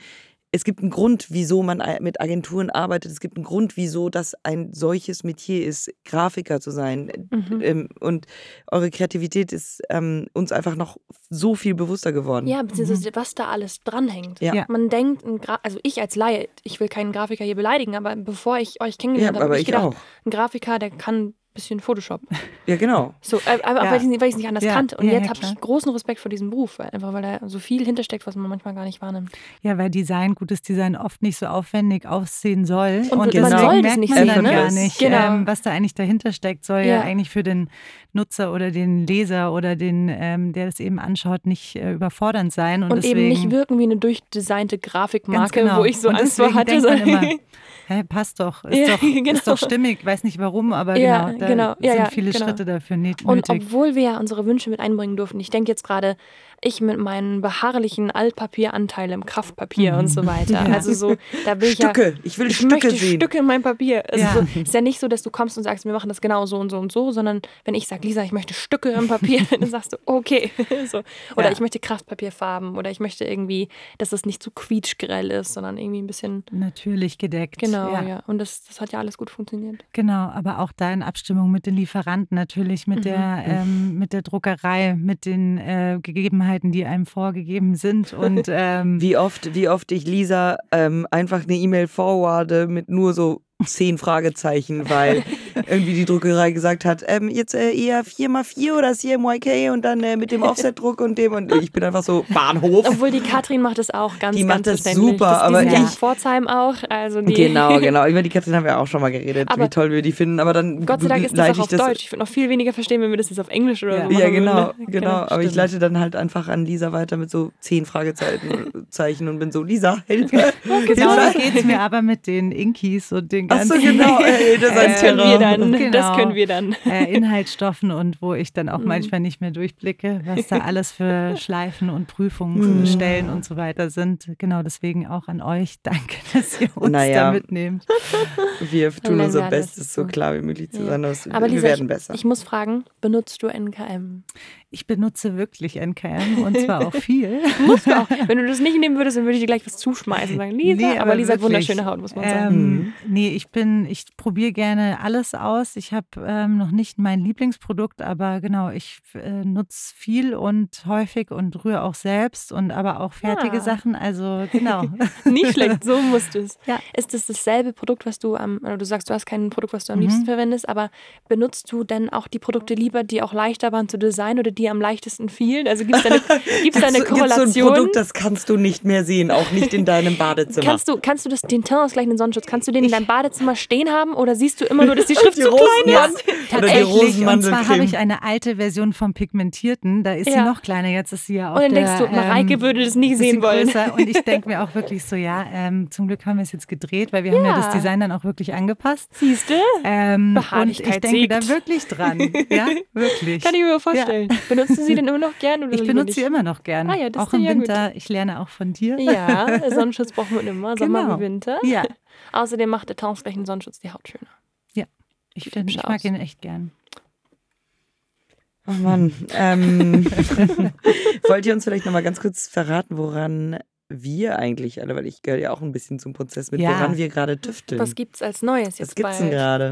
es gibt einen Grund, wieso man mit Agenturen arbeitet. Es gibt einen Grund, wieso das ein solches Metier ist, Grafiker zu sein. Mhm. Ähm, und eure Kreativität ist ähm, uns einfach noch so viel bewusster geworden. Ja, beziehungsweise mhm. was da alles dranhängt. Ja. Man denkt, also ich als Laie, ich will keinen Grafiker hier beleidigen, aber bevor ich euch kennengelernt ja, habe, habe ich gedacht, auch. ein Grafiker, der kann bisschen Photoshop. Ja, genau. So, äh, aber ja. weil ich es nicht anders ja. kannte. Und ja, jetzt habe ich großen Respekt vor diesem Beruf, weil, einfach weil da so viel hintersteckt, was man manchmal gar nicht wahrnimmt. Ja, weil Design, gutes Design oft nicht so aufwendig aussehen soll. Und, und man soll das nicht sehen, ne? gar nicht, genau. ähm, was da eigentlich dahinter steckt, soll ja. eigentlich für den Nutzer oder den Leser oder den, ähm, der das eben anschaut, nicht äh, überfordernd sein. Und, und deswegen, eben nicht wirken wie eine durchdesignte Grafikmarke, genau. wo ich so und Angst vor hatte. Immer, Hä, passt doch. Ist, ja, doch genau. ist doch stimmig. Weiß nicht warum, aber ja, genau, da genau. Ja, sind viele genau. Schritte dafür nötig. Und obwohl wir ja unsere Wünsche mit einbringen durften, ich denke jetzt gerade, ich mit meinen beharrlichen Altpapieranteilen im Kraftpapier mhm. und so weiter. Ja. Also so, da will ich Stücke. ja. Ich will ich Stücke möchte sehen. Stücke in meinem Papier. Also ja. so, ist ja nicht so, dass du kommst und sagst, wir machen das genau so und so und so, sondern wenn ich sage, Lisa, ich möchte Stücke im Papier, dann sagst du, okay. so. Oder ja. ich möchte Kraftpapierfarben oder ich möchte irgendwie, dass es nicht zu quietschgrell ist, sondern irgendwie ein bisschen natürlich gedeckt. Genau, ja. Und das, das hat ja alles gut funktioniert. Genau, aber auch da in Abstimmung mit den Lieferanten natürlich, mit mhm. der ähm, mit der Druckerei, mit den äh, Gegebenheiten Gegebenheiten, die einem vorgegeben sind. Und ähm wie oft, wie oft ich Lisa ähm, einfach eine E-Mail forwarde mit nur so zehn Fragezeichen, weil irgendwie die Druckerei gesagt hat, ähm, jetzt äh, eher 4x4 oder CMYK und dann äh, mit dem Offsetdruck und dem und ich bin einfach so Bahnhof. Obwohl die Katrin macht das auch ganz, die ganz macht das super, das, aber ich, ja Pforzheim auch, also die Genau, genau. Über die Katrin haben wir auch schon mal geredet, aber wie toll wir die finden, aber dann Gott sei Dank ist das auch auf das Deutsch. Ich würde noch viel weniger verstehen, wenn wir das jetzt auf Englisch oder ja. so machen Ja, genau, würden. genau, genau. Aber ich leite dann halt einfach an Lisa weiter mit so zehn Fragezeichen und bin so, Lisa, Hilfe. Genau, so geht es mir aber mit den Inkies und den. Ach so, genau. das können wir dann. Genau, das können wir dann. Äh, Inhaltsstoffen und wo ich dann auch mhm. manchmal nicht mehr durchblicke, was da alles für Schleifen und Prüfungsstellen mhm. und so weiter sind. Genau deswegen auch an euch. Danke, dass ihr uns naja, da mitnehmt. Wir tun unser Bestes, so klar wie möglich zu sein. Aber wir Lisa, werden besser. Ich, ich muss fragen, benutzt du NKM? Ich benutze wirklich NKM und zwar auch viel. Musst du auch. Wenn du das nicht nehmen würdest, dann würde ich dir gleich was zuschmeißen und sagen, Lisa, nee, aber, aber, Lisa hat wunderschöne Haut, muss man sagen. Ähm, nee, ich bin, ich probiere gerne alles aus. Ich habe ähm, noch nicht mein Lieblingsprodukt, aber genau, ich äh, nutze viel und häufig und rühre auch selbst und aber auch fertige ja. Sachen. Also genau. nicht schlecht, so musst du es. Ja. Ist das dasselbe Produkt, was du am, oder du sagst, du hast kein Produkt, was du am mhm. liebsten verwendest, aber benutzt du denn auch die Produkte lieber, die auch leichter waren zu designen oder die am leichtesten fielen? Also gibt es da eine, gibt's da eine Korrelation? Gibt's so ein Produkt, das kannst du nicht mehr sehen, auch nicht in deinem Badezimmer. Kannst du, kannst du das, den Tintausgleichenden Sonnenschutz, kannst du den in deinem Badezimmer stehen haben oder siehst du immer nur, dass die Schrift die zu klein ist? Tatsächlich. Und zwar habe ich eine alte Version vom Pigmentierten, da ist ja. sie noch kleiner, jetzt ist sie ja auch Und dann denkst du, Mareike ähm, würde das nicht sehen wollen. Und ich denke mir auch wirklich so, ja, ähm, zum Glück haben wir es jetzt gedreht, weil wir ja. haben ja das Design dann auch wirklich angepasst. Siehst du? Ähm, und ich denke siegt. da wirklich dran. Ja, wirklich. Kann ich mir vorstellen. Ja. Benutzen Sie den immer noch gern? Oder ich benutze sie immer noch gern. Ah, ja, das auch im ja Winter. Gut. Ich lerne auch von dir. Ja, Sonnenschutz braucht man immer, Sommer genau. wie Winter. Ja. Außerdem macht der tarnflächen Sonnenschutz die Haut schöner. Ja, ich, find, ich mag ihn echt gern. Oh Mann. Ähm, wollt ihr uns vielleicht nochmal ganz kurz verraten, woran wir eigentlich alle, weil ich gehöre ja auch ein bisschen zum Prozess mit, ja. woran wir gerade tüfteln. Was gibt es als Neues jetzt Was gibt's denn gerade?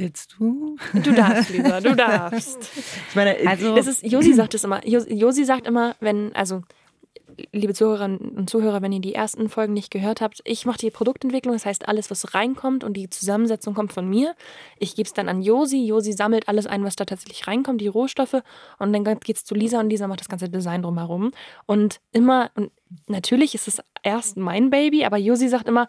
Willst du? Du darfst, Lisa, du darfst. Ich meine, also, das ist, Josi sagt es immer. Josi sagt immer, wenn, also liebe Zuhörerinnen und Zuhörer, wenn ihr die ersten Folgen nicht gehört habt, ich mache die Produktentwicklung, das heißt alles, was reinkommt und die Zusammensetzung kommt von mir. Ich gebe es dann an Josi, Josi sammelt alles ein, was da tatsächlich reinkommt, die Rohstoffe und dann geht es zu Lisa und Lisa macht das ganze Design drumherum. Und immer, und natürlich ist es erst mein Baby, aber Josi sagt immer,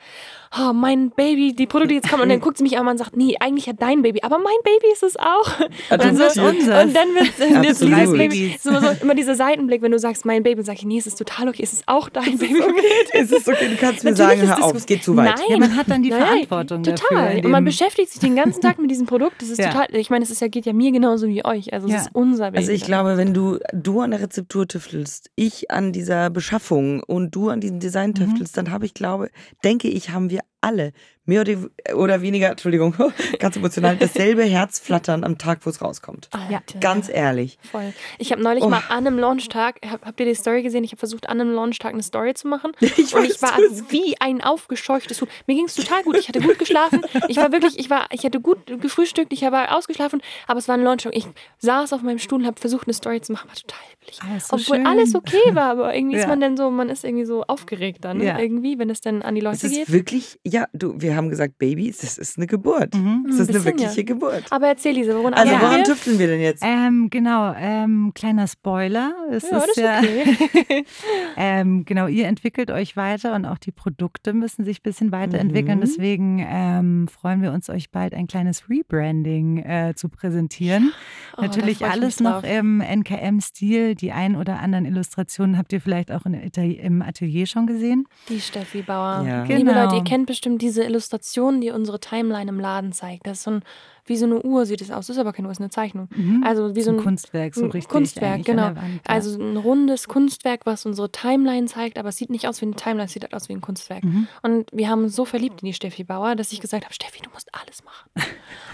oh, mein Baby, die Produkte jetzt kommen. Und dann guckt sie mich an und sagt, nee, eigentlich hat dein Baby, aber mein Baby ist es auch. Und dann, wird, und dann wird dieses Baby, so, so, immer dieser Seitenblick, wenn du sagst, mein Baby, sag ich, nee, es ist total okay, es ist auch dein Baby. Es ist okay, du kannst mir sagen, hör auf, es geht zu weit. Nein, ja, man hat dann die nein, Verantwortung Total. Dafür, und man beschäftigt sich den ganzen Tag mit diesem Produkt. Das ist ja. total, ich meine, es ist ja, geht ja mir genauso wie euch. Also es ja. ist unser Baby. Also ich glaube, wenn du, du an der Rezeptur tüftelst, ich an dieser Beschaffung und du an diesem Design tüftelst, mhm. dann habe ich glaube, denke ich, haben wir alle mehr oder weniger, Entschuldigung, ganz emotional, dasselbe Herzflattern am Tag, wo es rauskommt. Ja. Ganz ehrlich. Voll. Ich habe neulich oh. mal an einem Launchtag, hab, habt ihr die Story gesehen? Ich habe versucht, an einem Launchtag eine Story zu machen. Ich und ich war wie ein aufgescheuchtes Huhn. Mir ging es total gut. Ich hatte gut geschlafen. Ich war wirklich, ich war, ich hatte gut gefrühstückt, ich habe ausgeschlafen, aber es war ein Launchtag. Ich saß auf meinem Stuhl und habe versucht, eine Story zu machen. War total hibbelig. Alles so Obwohl schön. alles okay war, aber irgendwie ja. ist man dann so, man ist irgendwie so aufgeregt dann, ja. irgendwie, wenn es dann an die Leute es ist geht. Wirklich, ja, du, wir haben gesagt, Babys, das ist eine Geburt. Mhm. Das ist ein eine wirkliche ja. Geburt. Aber erzähl, Lisa, woran Also, woran wir? tüfteln wir denn jetzt? Ähm, genau, ähm, kleiner Spoiler. Es ja, ist ja, okay. ähm, genau, ihr entwickelt euch weiter und auch die Produkte müssen sich ein bisschen weiterentwickeln. Mhm. Deswegen ähm, freuen wir uns, euch bald ein kleines Rebranding äh, zu präsentieren. Oh, Natürlich alles noch im NKM-Stil. Die ein oder anderen Illustrationen habt ihr vielleicht auch in, im Atelier schon gesehen. Die Steffi Bauer. Ja. Genau. Liebe Leute, ihr kennt bestimmt diese Illustrationen, die unsere Timeline im Laden zeigt. Das ist so ein, wie so eine Uhr sieht es aus. Das ist aber keine Uhr, ist eine Zeichnung. Mhm. Also wie so ein, ein Kunstwerk, so richtig. Kunstwerk, genau. Wand, ja. Also ein rundes Kunstwerk, was unsere Timeline zeigt, aber es sieht nicht aus wie eine Timeline, es sieht halt aus wie ein Kunstwerk. Mhm. Und wir haben uns so verliebt in die Steffi Bauer, dass ich gesagt habe, Steffi, du musst alles machen.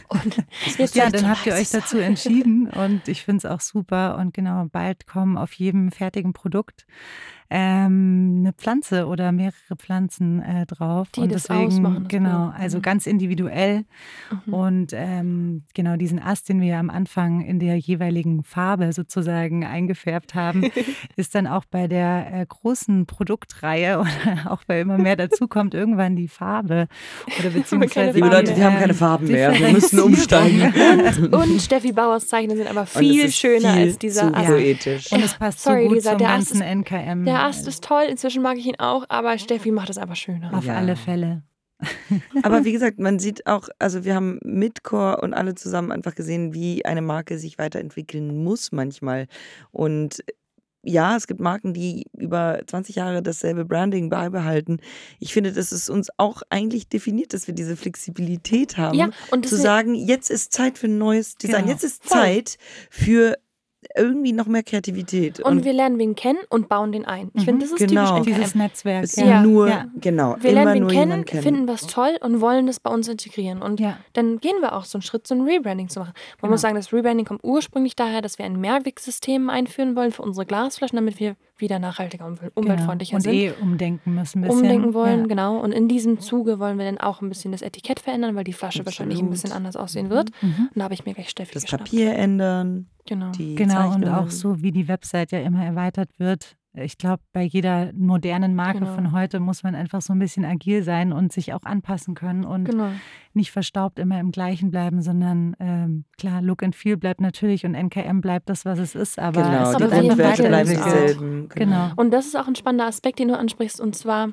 Und jetzt ja, dann habt ihr euch dazu entschieden und ich finde es auch super. Und genau, bald kommen auf jedem fertigen Produkt ähm, eine Pflanze oder mehrere Pflanzen äh, drauf. Die und das deswegen, ausmachen. Das genau, also mhm. ganz individuell. Mhm. Und ähm, genau diesen Ast, den wir am Anfang in der jeweiligen Farbe sozusagen eingefärbt haben, ist dann auch bei der äh, großen Produktreihe oder auch bei immer mehr dazu kommt irgendwann die Farbe. Oder beziehungsweise. Liebe Leute, die haben keine Farben mehr. Wir müssen umsteigen. Und, und Steffi Bauers Zeichnen sind aber viel schöner viel als dieser Ast. Poetisch. Und es passt Sorry, so gut Lisa, zum ganzen NKM. Der Ast ist toll, inzwischen mag ich ihn auch, aber Steffi macht es einfach schöner. Auf ja. alle Fälle. Aber wie gesagt, man sieht auch, also wir haben mit Core und alle zusammen einfach gesehen, wie eine Marke sich weiterentwickeln muss manchmal. Und ja, es gibt Marken, die über 20 Jahre dasselbe Branding beibehalten. Ich finde, das ist uns auch eigentlich definiert, dass wir diese Flexibilität haben, ja, und zu sagen, jetzt ist Zeit für ein neues Design, genau. jetzt ist Zeit für irgendwie noch mehr Kreativität. Und, und wir lernen wen kennen und bauen den ein. Ich finde, das ist genau. typisch NKM. Dieses Netzwerk. Ist ja. nur, ja. genau. Wir lernen wen kennen, kennen, finden was toll und wollen das bei uns integrieren. Und ja. dann gehen wir auch so einen Schritt, so ein Rebranding zu machen. Man genau. muss sagen, das Rebranding kommt ursprünglich daher, dass wir ein Mehrwegsystem einführen wollen für unsere Glasflaschen, damit wir wieder nachhaltiger und umweltfreundlicher genau. und sind. Und eh umdenken müssen. Ein bisschen. Umdenken wollen, ja. genau. Und in diesem Zuge wollen wir dann auch ein bisschen das Etikett verändern, weil die Flasche Absolut. wahrscheinlich ein bisschen anders aussehen wird. Mhm. Und da habe ich mir gleich Steffi Das geschnappt. Papier ändern. Genau. genau, und auch so, wie die Website ja immer erweitert wird. Ich glaube, bei jeder modernen Marke genau. von heute muss man einfach so ein bisschen agil sein und sich auch anpassen können und genau. nicht verstaubt immer im Gleichen bleiben, sondern ähm, klar, Look and Feel bleibt natürlich und NKM bleibt das, was es ist, aber genau, die Grundwerte bleiben dieselben. Genau. genau. Und das ist auch ein spannender Aspekt, den du ansprichst, und zwar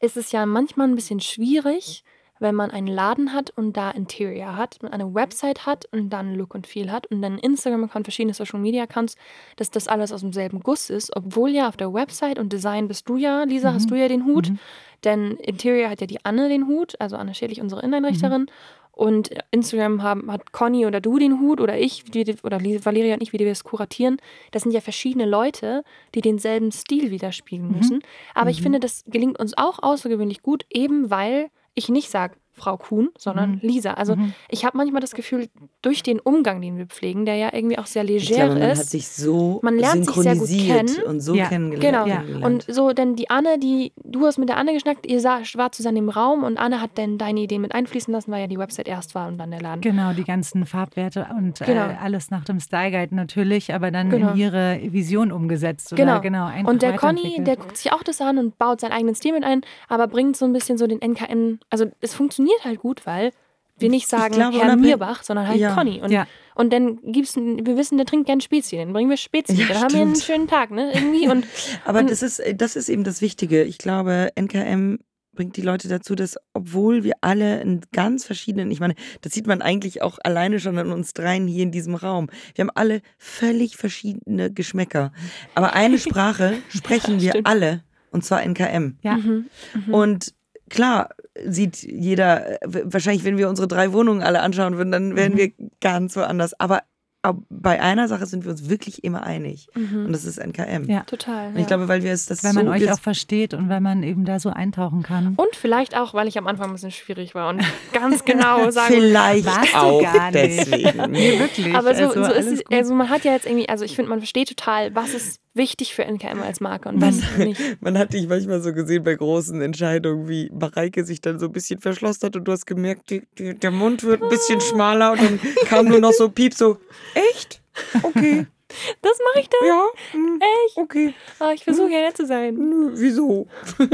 ist es ja manchmal ein bisschen schwierig, wenn man einen Laden hat und da Interior hat, man eine Website hat und dann Look und Feel hat und dann Instagram-Account, verschiedene Social-Media-Accounts, dass das alles aus demselben Guss ist, obwohl ja auf der Website und Design bist du ja, Lisa, mhm. hast du ja den Hut, mhm. denn Interior hat ja die Anne den Hut, also Anne Schädlich, unsere Inneneinrichterin mhm. und Instagram haben, hat Conny oder du den Hut oder ich oder Valeria und ich, wie wir es kuratieren. Das sind ja verschiedene Leute, die denselben Stil widerspiegeln mhm. müssen. Aber ich mhm. finde, das gelingt uns auch außergewöhnlich gut, eben weil ich nicht sage, Frau Kuhn, sondern mhm. Lisa. Also mhm. ich habe manchmal das Gefühl, durch den Umgang, den wir pflegen, der ja irgendwie auch sehr leger ich glaube, man ist. Hat sich so man lernt sich sehr gut kennen und so ja. kennengelernt. Genau. Ja. Und so, denn die Anne, die, du hast mit der Anne geschnackt, ihr sah, war zusammen im Raum und Anne hat dann deine Ideen mit einfließen lassen, weil ja die Website erst war und dann der Laden. Genau, die ganzen Farbwerte und äh, genau. äh, alles nach dem Style Guide natürlich, aber dann genau. in ihre Vision umgesetzt. Oder genau. genau und der Conny, der guckt sich auch das an und baut seinen eigenen Stil mit ein, aber bringt so ein bisschen so den NKM, also es funktioniert halt gut, weil wir nicht sagen glaube, Herr Mierbach, sondern halt ja. Conny. Und, ja. und dann gibt's, wir wissen, der trinkt gern Spezi, dann bringen wir Spezi. Ja, dann haben wir einen schönen Tag, ne? Irgendwie. Und, Aber und das, ist, das ist eben das Wichtige. Ich glaube, NKM bringt die Leute dazu, dass obwohl wir alle in ganz verschiedenen, ich meine, das sieht man eigentlich auch alleine schon an uns dreien hier in diesem Raum. Wir haben alle völlig verschiedene Geschmäcker. Aber eine Sprache sprechen wir alle, und zwar NKM. Ja. Mhm. Mhm. Und klar sieht jeder, wahrscheinlich, wenn wir unsere drei Wohnungen alle anschauen würden, dann wären mhm. wir ganz woanders. Aber aber bei einer Sache sind wir uns wirklich immer einig. Mhm. Und das ist NKM. Ja, total. Und ich ja. glaube, weil wir es das Weil man so euch auch versteht und weil man eben da so eintauchen kann. Und vielleicht auch, weil ich am Anfang ein bisschen schwierig war und ganz genau sagen Vielleicht auch deswegen. nee, wirklich. Aber so, also, so ist es, also man hat ja jetzt irgendwie, also ich finde, man versteht total, was ist wichtig für NKM als Marke und was man, nicht. Man hat dich manchmal so gesehen bei großen Entscheidungen, wie Mareike sich dann so ein bisschen verschlossen hat und du hast gemerkt, die, die, der Mund wird ein bisschen schmaler und dann kam nur noch so Piep, so, echt? Okay. Das mache ich dann? Ja. Mh, Echt? Okay. Oh, ich versuche ja nett zu sein. Nö, wieso?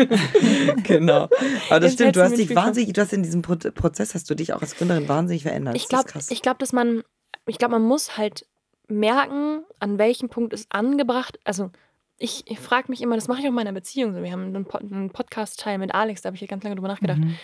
genau. Aber das Jetzt stimmt, du hast dich wahnsinnig, du hast in diesem Prozess, hast du dich auch als Gründerin wahnsinnig verändert. Ich glaube, ich glaube, dass man, ich glaube, man muss halt merken, an welchem Punkt ist angebracht. Also ich, ich frage mich immer, das mache ich auch in meiner Beziehung. Wir haben einen, Pod, einen Podcast-Teil mit Alex, da habe ich hier ganz lange drüber nachgedacht. Mhm.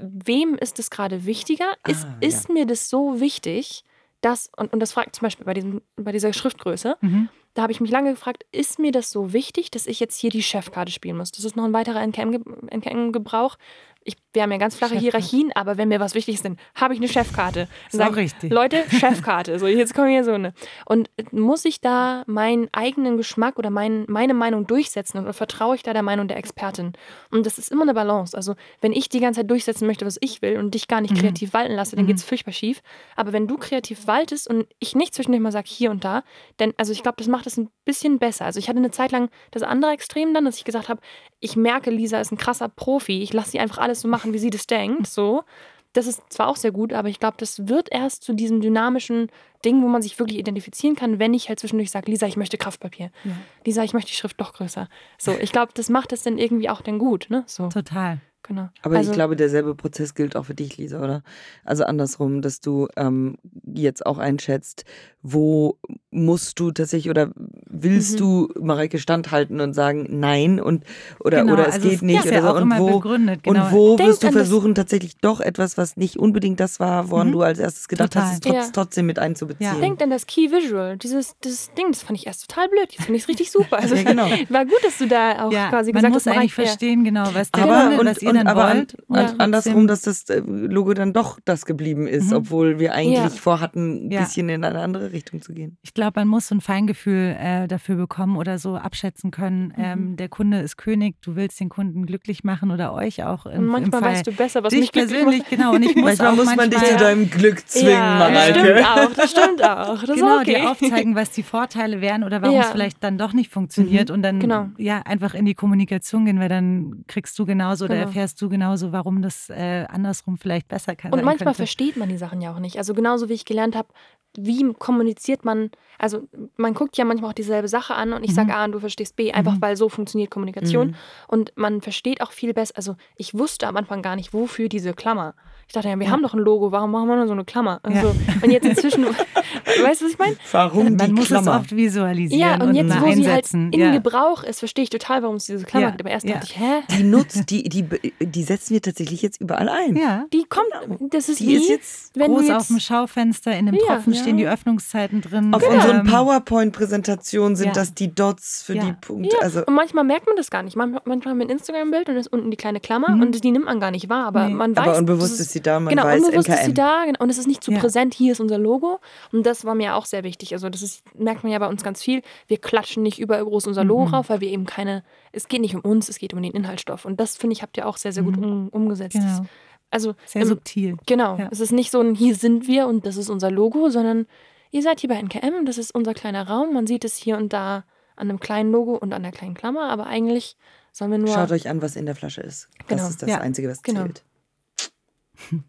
Wem ist es gerade wichtiger? Ist, ah, ist ja. mir das so wichtig, dass, und, und das fragt zum Beispiel bei, diesem, bei dieser Schriftgröße, mhm. da habe ich mich lange gefragt, ist mir das so wichtig, dass ich jetzt hier die Chefkarte spielen muss? Das ist noch ein weiterer NKM-Gebrauch, ich, wir haben ja ganz flache Hierarchien, aber wenn mir was wichtig ist, dann habe ich eine Chefkarte. Ist auch richtig. Leute, Chefkarte. So, jetzt kommen hier so eine. Und muss ich da meinen eigenen Geschmack oder mein, meine Meinung durchsetzen oder vertraue ich da der Meinung der Expertin? Und das ist immer eine Balance. Also, wenn ich die ganze Zeit durchsetzen möchte, was ich will und dich gar nicht mhm. kreativ walten lasse, dann mhm. geht es furchtbar schief. Aber wenn du kreativ waltest und ich nicht zwischendurch mal sage, hier und da, dann, also ich glaube, das macht es ein bisschen besser. Also, ich hatte eine Zeit lang das andere Extrem dann, dass ich gesagt habe, ich merke, Lisa ist ein krasser Profi. Ich lasse sie einfach alles so machen, wie sie das denkt. So. Das ist zwar auch sehr gut, aber ich glaube, das wird erst zu diesem dynamischen Ding, wo man sich wirklich identifizieren kann, wenn ich halt zwischendurch sage, Lisa, ich möchte Kraftpapier. Ja. Lisa, ich möchte die Schrift doch größer. So, ich glaube, das macht es dann irgendwie auch dann gut, ne? So. Total. Genau. Aber also, ich glaube, derselbe Prozess gilt auch für dich, Lisa, oder? Also andersrum, dass du ähm, jetzt auch einschätzt, wo musst du tatsächlich oder willst mhm. du Mareike standhalten und sagen nein und oder genau, oder es also geht nicht oder so und wo genau. und wo Denk wirst du versuchen tatsächlich doch etwas, was nicht unbedingt das war, woran mhm. du als erstes gedacht total. hast, es trotz, ja. trotzdem mit einzubeziehen. Ja. Denk an das Key Visual, dieses das Ding, das fand ich erst total blöd, jetzt finde ich es richtig super. Also ja, genau. war gut, dass du da auch ja, quasi man gesagt hast, man muss eigentlich verstehen genau, was der aber, Kunde, und, was ihr und, aber wollt. An, an, andersrum, dass das äh, Logo dann doch das geblieben ist, mhm. obwohl wir eigentlich vorhatten, ein bisschen in eine andere Richtung zu gehen. Ich glaube, man muss so ein Feingefühl äh, dafür bekommen oder so abschätzen können. Mhm. Ähm, der Kunde ist König, du willst den Kunden glücklich machen oder euch auch. Im, und manchmal im Fall weißt du besser, was dich mich persönlich, macht. genau. Und ich muss manchmal auch muss man dich zu deinem Glück zwingen, ja, Mareike. Das stimmt auch, das stimmt auch. Das genau, okay. dir aufzeigen, was die Vorteile wären oder warum ja. es vielleicht dann doch nicht funktioniert mhm. und dann genau. ja einfach in die Kommunikation gehen, weil dann kriegst du genauso genau. oder erfährst du genauso, warum das äh, andersrum vielleicht besser kann. Und manchmal könnte. versteht man die Sachen ja auch nicht. Also genauso wie ich gelernt habe, wie kommuniziert man, also man guckt ja manchmal auch dieselbe Sache an und ich mhm. sage A und du verstehst B, einfach mhm. weil so funktioniert Kommunikation. Mhm. Und man versteht auch viel besser, also ich wusste am Anfang gar nicht, wofür diese Klammer. Ich dachte ja, wir ja. haben doch ein Logo, warum machen wir nur so eine Klammer? Also, ja. Und jetzt inzwischen, weißt du, was ich meine? Warum Man die muss Klammer? es oft visualisieren. Ja, und, und jetzt, wo einsetzen. sie halt in ja. Gebrauch ist, verstehe ich total, warum es diese Klammer gibt. Aber erst dachte ich, hä? Die nutzt, die, die, die setzen wir tatsächlich jetzt überall ein. Ja. Die kommt, das ist die wie, ist jetzt wenn groß jetzt, auf dem Schaufenster, in dem Tropfen stehen die Öffnungszeiten drin. Auf genau. unseren PowerPoint-Präsentationen sind das die Dots für die Punkte. Also und manchmal merkt man das gar nicht. Manchmal haben wir ein Instagram-Bild und ist unten die kleine Klammer mhm. und die nimmt man gar nicht wahr. Aber nee. man weiß. Aber unbewusst ist sie da, man genau, weiß, unbewusst NKM. ist sie da und es ist nicht zu so präsent, hier ist unser Logo. Und das war mir auch sehr wichtig. Also das ist, merkt man ja bei uns ganz viel. Wir klatschen nicht überall groß unser Logo mhm. rauf, weil wir eben keine, es geht nicht um uns, es geht um den Inhaltsstoff. Und das, finde ich, habt ihr auch sehr, sehr gut mhm. um, umgesetzt. Genau. Also sehr im, subtil. Genau. Ja. Es ist nicht so ein hier sind wir und das ist unser Logo, sondern ihr seid hier bei NKM, das ist unser kleiner Raum. Man sieht es hier und da an einem kleinen Logo und an der kleinen Klammer, aber eigentlich sollen wir nur. Schaut euch an, was in der Flasche ist. Genau. Das ist das ja. Einzige, was genau. zählt.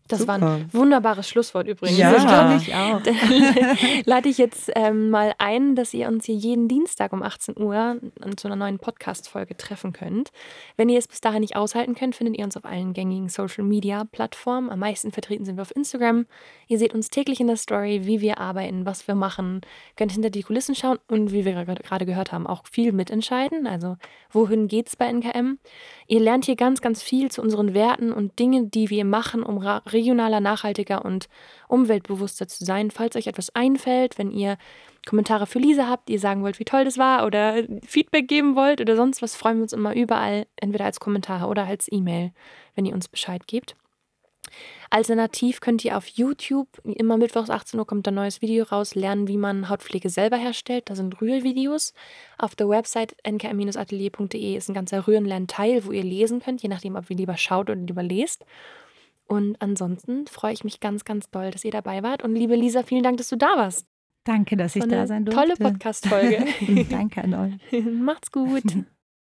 Das Super. war ein wunderbares Schlusswort übrigens. Ja, ich auch. lade ich jetzt ähm, mal ein, dass ihr uns hier jeden Dienstag um 18 Uhr zu einer neuen Podcast-Folge treffen könnt. Wenn ihr es bis dahin nicht aushalten könnt, findet ihr uns auf allen gängigen Social-Media-Plattformen. Am meisten vertreten sind wir auf Instagram. Ihr seht uns täglich in der Story, wie wir arbeiten, was wir machen. Könnt hinter die Kulissen schauen und, wie wir gerade gehört haben, auch viel mitentscheiden. Also, wohin geht es bei NKM? Ihr lernt hier ganz, ganz viel zu unseren Werten und Dinge, die wir machen, um regionaler, nachhaltiger und umweltbewusster zu sein. Falls euch etwas einfällt, wenn ihr Kommentare für Lisa habt, ihr sagen wollt, wie toll das war oder Feedback geben wollt oder sonst was, freuen wir uns immer überall, entweder als Kommentare oder als E-Mail, wenn ihr uns Bescheid gebt. Alternativ könnt ihr auf YouTube, immer mittwochs 18 Uhr kommt ein neues Video raus, lernen, wie man Hautpflege selber herstellt. Da sind Rührvideos. Auf der Website nkm-atelier.de ist ein ganzer Rührenlernteil, wo ihr lesen könnt, je nachdem, ob ihr lieber schaut oder lieber lest. Und ansonsten freue ich mich ganz, ganz doll, dass ihr dabei wart. Und liebe Lisa, vielen Dank, dass du da warst. Danke, dass ich da sein durfte. Tolle Podcast-Folge. Danke an euch. Macht's gut.